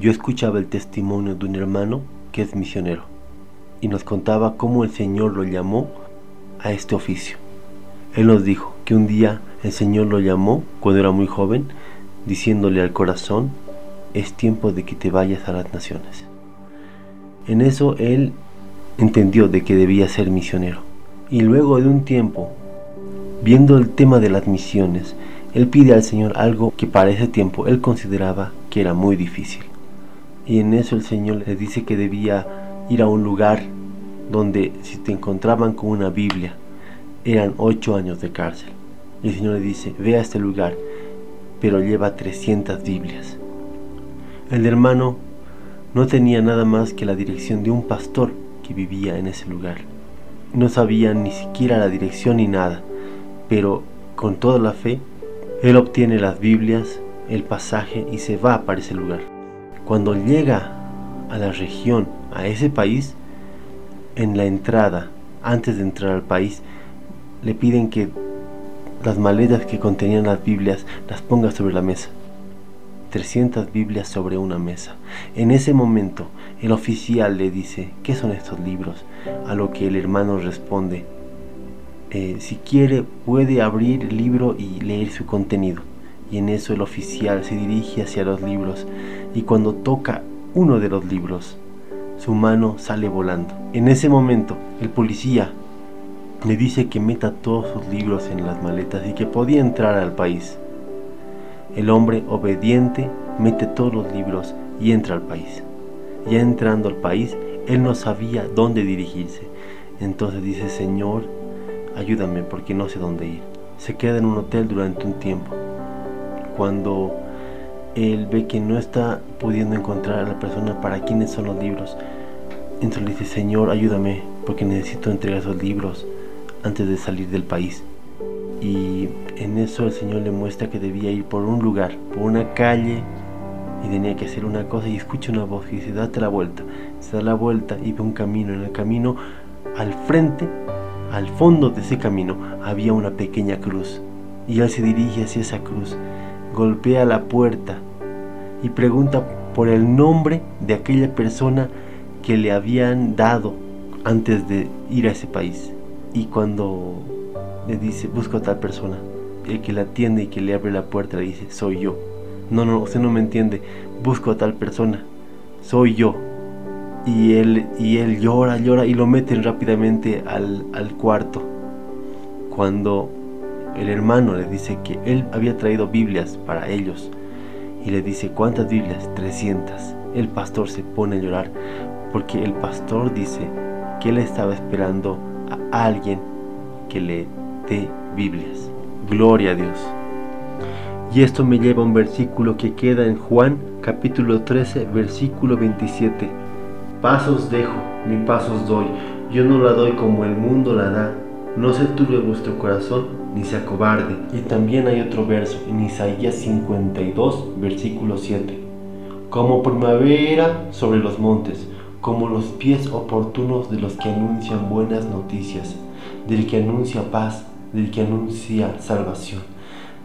yo escuchaba el testimonio de un hermano que es misionero y nos contaba cómo el Señor lo llamó a este oficio. Él nos dijo que un día el Señor lo llamó cuando era muy joven, diciéndole al corazón, es tiempo de que te vayas a las naciones. En eso él entendió de que debía ser misionero. Y luego de un tiempo, viendo el tema de las misiones, él pide al Señor algo que para ese tiempo él consideraba que era muy difícil. Y en eso el Señor le dice que debía ir a un lugar donde si te encontraban con una Biblia, eran ocho años de cárcel. Y el Señor le dice, ve a este lugar, pero lleva 300 Biblias. El hermano no tenía nada más que la dirección de un pastor que vivía en ese lugar. No sabía ni siquiera la dirección ni nada, pero con toda la fe, él obtiene las Biblias, el pasaje y se va para ese lugar. Cuando llega a la región, a ese país, en la entrada, antes de entrar al país, le piden que las maletas que contenían las Biblias las ponga sobre la mesa. 300 Biblias sobre una mesa. En ese momento, el oficial le dice, ¿qué son estos libros? A lo que el hermano responde, eh, si quiere puede abrir el libro y leer su contenido. Y en eso el oficial se dirige hacia los libros y cuando toca uno de los libros, su mano sale volando. En ese momento, el policía le dice que meta todos sus libros en las maletas y que podía entrar al país. El hombre obediente mete todos los libros y entra al país. Ya entrando al país, él no sabía dónde dirigirse. Entonces dice, Señor, ayúdame porque no sé dónde ir. Se queda en un hotel durante un tiempo. Cuando él ve que no está pudiendo encontrar a la persona para quienes son los libros, entonces dice, Señor, ayúdame porque necesito entregar esos libros antes de salir del país. Y en eso el Señor le muestra que debía ir por un lugar, por una calle, y tenía que hacer una cosa y escucha una voz y dice, date la vuelta. Se da la vuelta y ve un camino. En el camino, al frente, al fondo de ese camino, había una pequeña cruz. Y él se dirige hacia esa cruz, golpea la puerta y pregunta por el nombre de aquella persona que le habían dado antes de ir a ese país. Y cuando le dice, busco a tal persona, el que la atiende y que le abre la puerta le dice, soy yo. No, no, usted no me entiende, busco a tal persona, soy yo. Y él, y él llora, llora y lo meten rápidamente al, al cuarto. Cuando el hermano le dice que él había traído Biblias para ellos y le dice, ¿cuántas Biblias? 300. El pastor se pone a llorar porque el pastor dice que él estaba esperando a alguien que le dé Biblias. Gloria a Dios. Y esto me lleva a un versículo que queda en Juan capítulo 13, versículo 27. Pasos dejo, mi pasos doy. Yo no la doy como el mundo la da. No se turbe vuestro corazón ni se acobarde. Y también hay otro verso en Isaías 52, versículo 7. Como primavera sobre los montes, como los pies oportunos de los que anuncian buenas noticias, del que anuncia paz, del que anuncia salvación,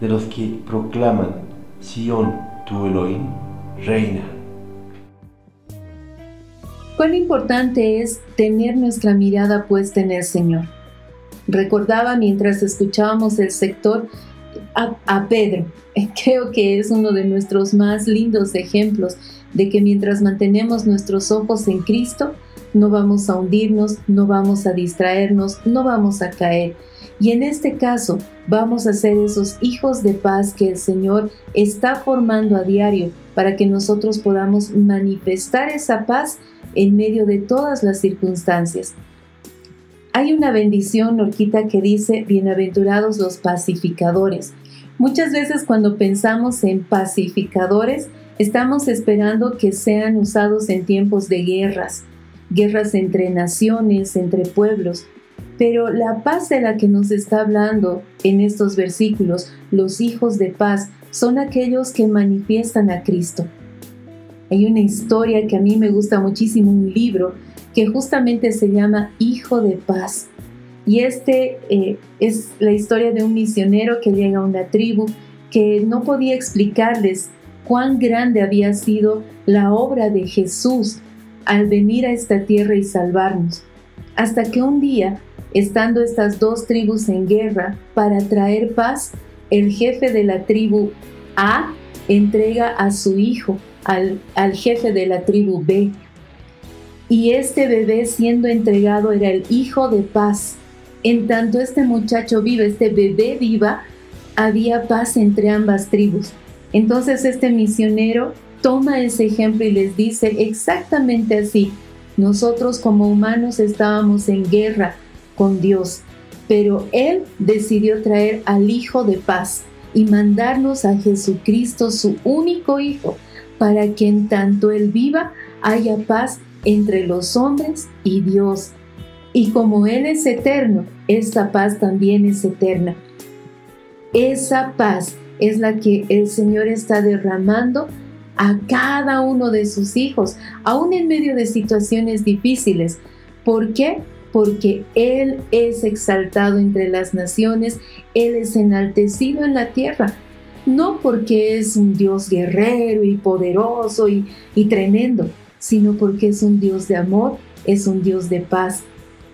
de los que proclaman, Sión, tu Elohim, reina. Cuán importante es tener nuestra mirada puesta en el Señor. Recordaba mientras escuchábamos el sector a, Pedro. Creo que es uno de nuestros más lindos ejemplos de que mientras mantenemos nuestros ojos en Cristo, no vamos a hundirnos, no vamos a distraernos, no vamos a caer. Y en este caso, vamos a ser esos hijos de paz que el Señor está formando a diario para que nosotros podamos manifestar esa paz en medio de todas las circunstancias. Hay una bendición, Norquita, que dice, bienaventurados los pacificadores. Muchas veces cuando pensamos en pacificadores, estamos esperando que sean usados en tiempos de guerras, guerras entre naciones, entre pueblos. Pero la paz de la que nos está hablando en estos versículos, los hijos de paz, son aquellos que manifiestan a Cristo. Hay una historia que a mí me gusta muchísimo, un libro que justamente se llama Hijo de Paz. Y este eh, es la historia de un misionero que llega a una tribu que no podía explicarles cuán grande había sido la obra de Jesús al venir a esta tierra y salvarnos. Hasta que un día, estando estas dos tribus en guerra para traer paz, el jefe de la tribu A entrega a su hijo al, al jefe de la tribu B y este bebé siendo entregado era el hijo de paz. En tanto este muchacho viva, este bebé viva, había paz entre ambas tribus. Entonces este misionero toma ese ejemplo y les dice exactamente así. Nosotros como humanos estábamos en guerra con Dios, pero Él decidió traer al Hijo de paz y mandarnos a Jesucristo, su único Hijo, para que en tanto Él viva haya paz entre los hombres y Dios. Y como Él es eterno, esa paz también es eterna. Esa paz es la que el Señor está derramando a cada uno de sus hijos, aún en medio de situaciones difíciles. ¿Por qué? Porque Él es exaltado entre las naciones, Él es enaltecido en la tierra. No porque es un Dios guerrero y poderoso y, y tremendo, sino porque es un Dios de amor, es un Dios de paz,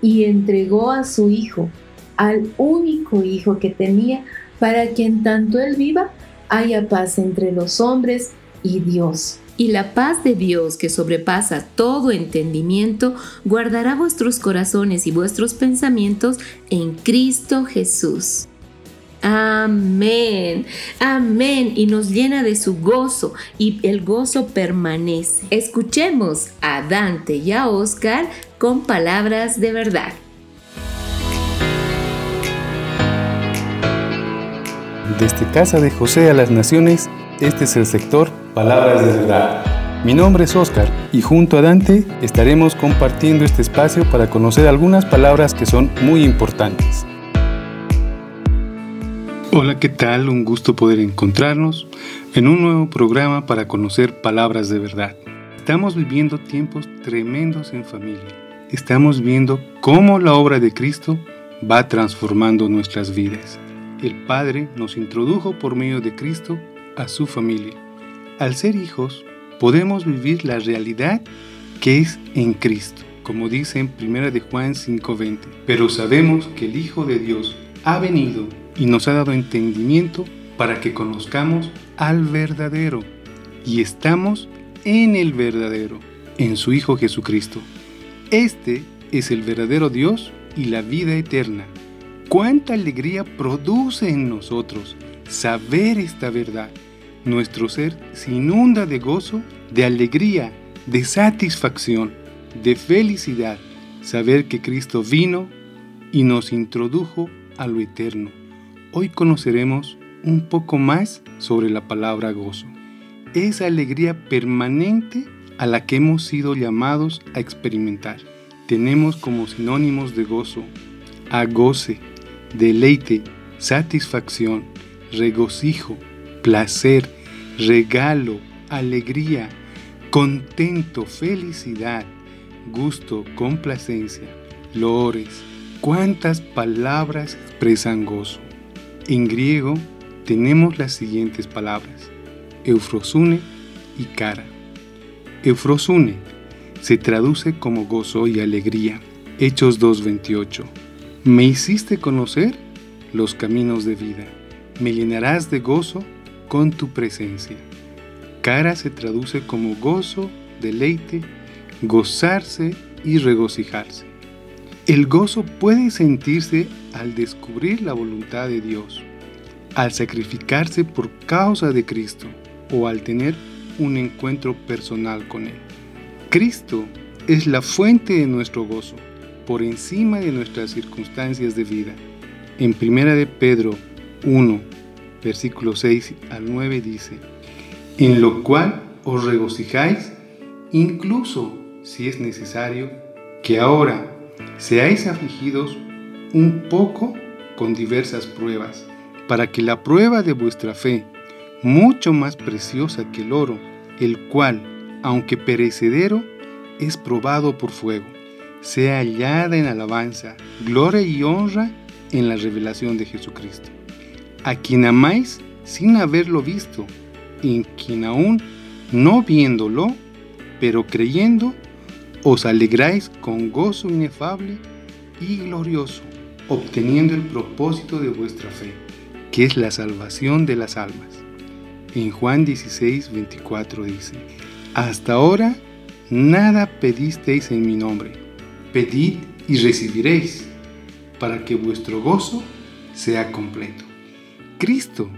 y entregó a su Hijo, al único Hijo que tenía, para que en tanto Él viva, haya paz entre los hombres y Dios. Y la paz de Dios, que sobrepasa todo entendimiento, guardará vuestros corazones y vuestros pensamientos en Cristo Jesús. Amén, amén. Y nos llena de su gozo y el gozo permanece. Escuchemos a Dante y a Oscar con palabras de verdad. Desde Casa de José a las Naciones, este es el sector Palabras de verdad. Mi nombre es Oscar y junto a Dante estaremos compartiendo este espacio para conocer algunas palabras que son muy importantes. Hola, ¿qué tal? Un gusto poder encontrarnos en un nuevo programa para conocer palabras de verdad. Estamos viviendo tiempos tremendos en familia. Estamos viendo cómo la obra de Cristo va transformando nuestras vidas. El Padre nos introdujo por medio de Cristo a su familia. Al ser hijos, podemos vivir la realidad que es en Cristo, como dice en 1 de Juan 5:20. Pero sabemos que el Hijo de Dios ha venido y nos ha dado entendimiento para que conozcamos al verdadero y estamos en el verdadero, en su Hijo Jesucristo. Este es el verdadero Dios y la vida eterna. Cuánta alegría produce en nosotros saber esta verdad. Nuestro ser se inunda de gozo, de alegría, de satisfacción, de felicidad, saber que Cristo vino y nos introdujo a lo eterno. Hoy conoceremos un poco más sobre la palabra gozo. Esa alegría permanente a la que hemos sido llamados a experimentar. Tenemos como sinónimos de gozo a goce, deleite, satisfacción, regocijo, placer, regalo, alegría, contento, felicidad, gusto, complacencia, lores. ¿Cuántas palabras expresan gozo? En griego tenemos las siguientes palabras, eufrosune y cara. Eufrosune se traduce como gozo y alegría. Hechos 2.28. Me hiciste conocer los caminos de vida. Me llenarás de gozo con tu presencia. Cara se traduce como gozo, deleite, gozarse y regocijarse. El gozo puede sentirse al descubrir la voluntad de Dios, al sacrificarse por causa de Cristo o al tener un encuentro personal con Él. Cristo es la fuente de nuestro gozo, por encima de nuestras circunstancias de vida. En primera de Pedro 1, versículo 6 al 9 dice, en lo cual os regocijáis, incluso si es necesario que ahora seáis afligidos un poco con diversas pruebas, para que la prueba de vuestra fe, mucho más preciosa que el oro, el cual, aunque perecedero, es probado por fuego, sea hallada en alabanza, gloria y honra en la revelación de Jesucristo, a quien amáis sin haberlo visto, en quien aún no viéndolo, pero creyendo, os alegráis con gozo inefable y glorioso, obteniendo el propósito de vuestra fe, que es la salvación de las almas. En Juan 16, 24 dice, Hasta ahora nada pedisteis en mi nombre, pedid y recibiréis, para que vuestro gozo sea completo. Cristo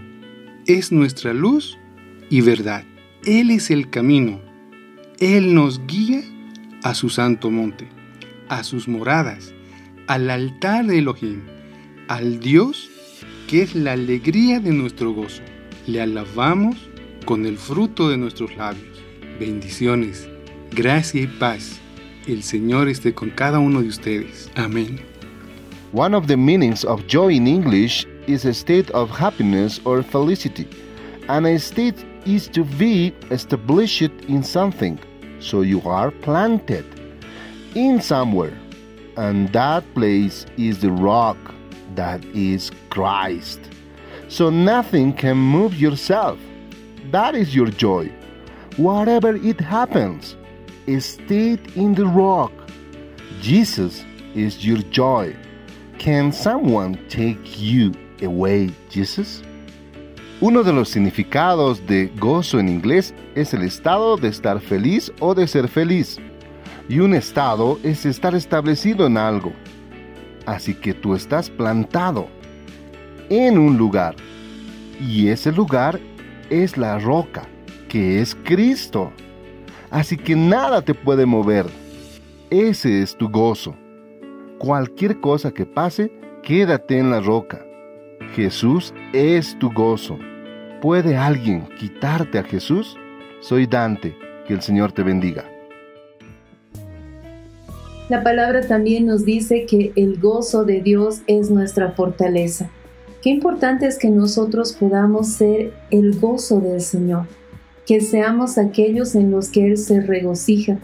es nuestra luz y verdad. Él es el camino. Él nos guía a su santo monte, a sus moradas, al altar de Elohim, al Dios que es la alegría de nuestro gozo. Le alabamos con el fruto de nuestros labios. Bendiciones, gracia y paz. El Señor esté con cada uno de ustedes. Amén. One of the meanings of joy in English is a state of happiness or felicity. And a state is to be established in something. So you are planted in somewhere. And that place is the rock that is Christ. So nothing can move yourself. That is your joy. Whatever it happens, stay in the rock. Jesus is your joy. Can someone take you away, Jesus? Uno de los significados de gozo en inglés es el estado de estar feliz o de ser feliz. Y un estado es estar establecido en algo. Así que tú estás plantado en un lugar. Y ese lugar es la roca, que es Cristo. Así que nada te puede mover. Ese es tu gozo. Cualquier cosa que pase, quédate en la roca. Jesús es tu gozo. ¿Puede alguien quitarte a Jesús? Soy Dante, que el Señor te bendiga. La palabra también nos dice que el gozo de Dios es nuestra fortaleza. Qué importante es que nosotros podamos ser el gozo del Señor, que seamos aquellos en los que Él se regocija.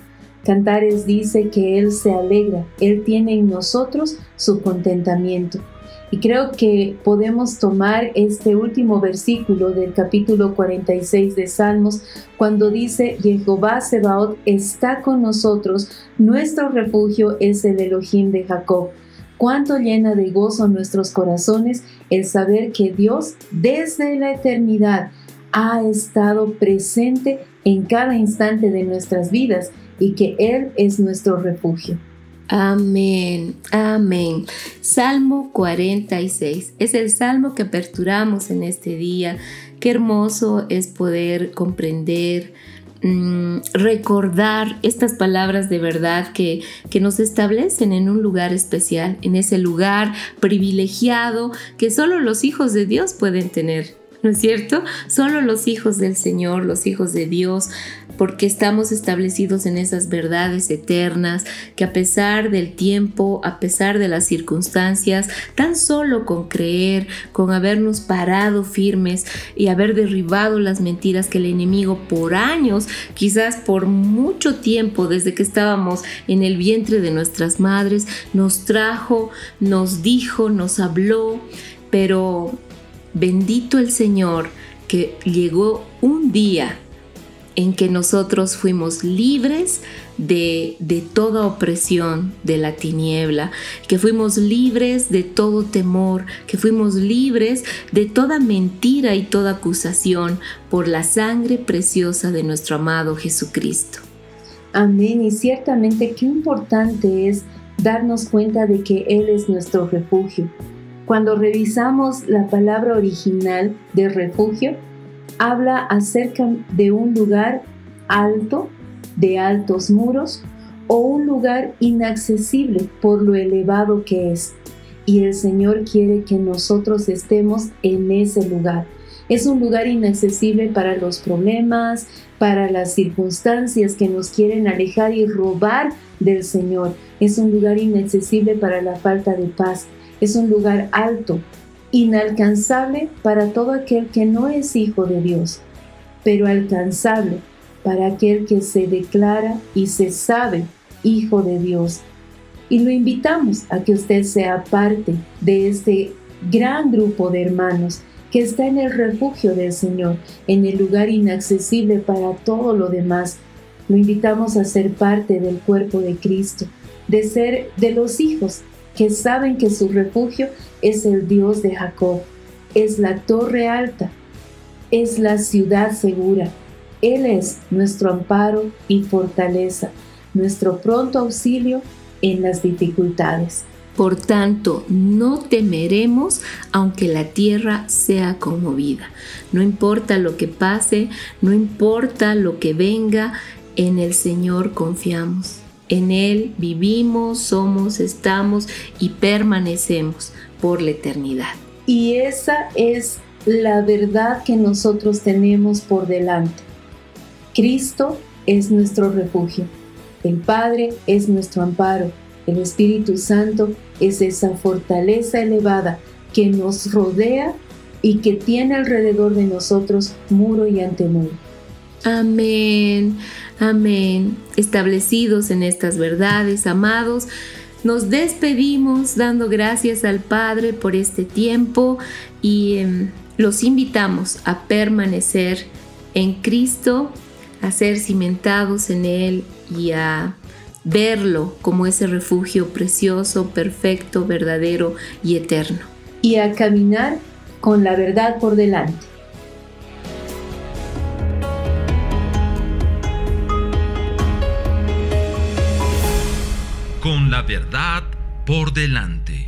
Cantares dice que Él se alegra, Él tiene en nosotros su contentamiento. Y creo que podemos tomar este último versículo del capítulo 46 de Salmos cuando dice, Jehová Sebaot está con nosotros, nuestro refugio es el Elohim de Jacob. Cuánto llena de gozo nuestros corazones el saber que Dios desde la eternidad ha estado presente en cada instante de nuestras vidas y que Él es nuestro refugio. Amén, amén. Salmo 46 es el salmo que aperturamos en este día. Qué hermoso es poder comprender, mm, recordar estas palabras de verdad que, que nos establecen en un lugar especial, en ese lugar privilegiado que solo los hijos de Dios pueden tener. ¿no es cierto? Solo los hijos del Señor, los hijos de Dios, porque estamos establecidos en esas verdades eternas que a pesar del tiempo, a pesar de las circunstancias, tan solo con creer, con habernos parado firmes y haber derribado las mentiras que el enemigo por años, quizás por mucho tiempo desde que estábamos en el vientre de nuestras madres, nos trajo, nos dijo, nos habló, pero Bendito el Señor que llegó un día en que nosotros fuimos libres de, de, toda opresión de la tiniebla, que fuimos libres de todo temor, que fuimos libres de toda mentira y toda acusación por la sangre preciosa de nuestro amado Jesucristo. Amén. Y ciertamente qué importante es darnos cuenta de que Él es nuestro refugio, cuando revisamos la palabra original de refugio, habla acerca de un lugar alto, de altos muros, o un lugar inaccesible por lo elevado que es. Y el Señor quiere que nosotros estemos en ese lugar. Es un lugar inaccesible para los problemas, para las circunstancias que nos quieren alejar y robar del Señor. Es un lugar inaccesible para la falta de paz es un lugar alto, inalcanzable para todo aquel que no es hijo de Dios, pero alcanzable para aquel que se declara y se sabe hijo de Dios. Y lo invitamos a que usted sea parte de este gran grupo de hermanos que está en el refugio del Señor, en el lugar inaccesible para todo lo demás. Lo invitamos a ser parte del cuerpo de Cristo, de ser de los hijos que saben que su refugio es el Dios de Jacob, es la torre alta, es la ciudad segura. Él es nuestro amparo y fortaleza, nuestro pronto auxilio en las dificultades. Por tanto, no temeremos aunque la tierra sea conmovida. No importa lo que pase, no importa lo que venga, en el Señor confiamos. En Él vivimos, somos, estamos y permanecemos por la eternidad. Y esa es la verdad que nosotros tenemos por delante. Cristo es nuestro refugio. El Padre es nuestro amparo. El Espíritu Santo es esa fortaleza elevada que nos rodea y que tiene alrededor de nosotros muro y antemuro. Amén. Amén. Establecidos en estas verdades, amados, nos despedimos dando gracias al Padre por este tiempo y em, los invitamos a permanecer en Cristo, a ser cimentados en Él y a verlo como ese refugio precioso, perfecto, verdadero y eterno. Y a caminar con la verdad por delante. La verdad por delante.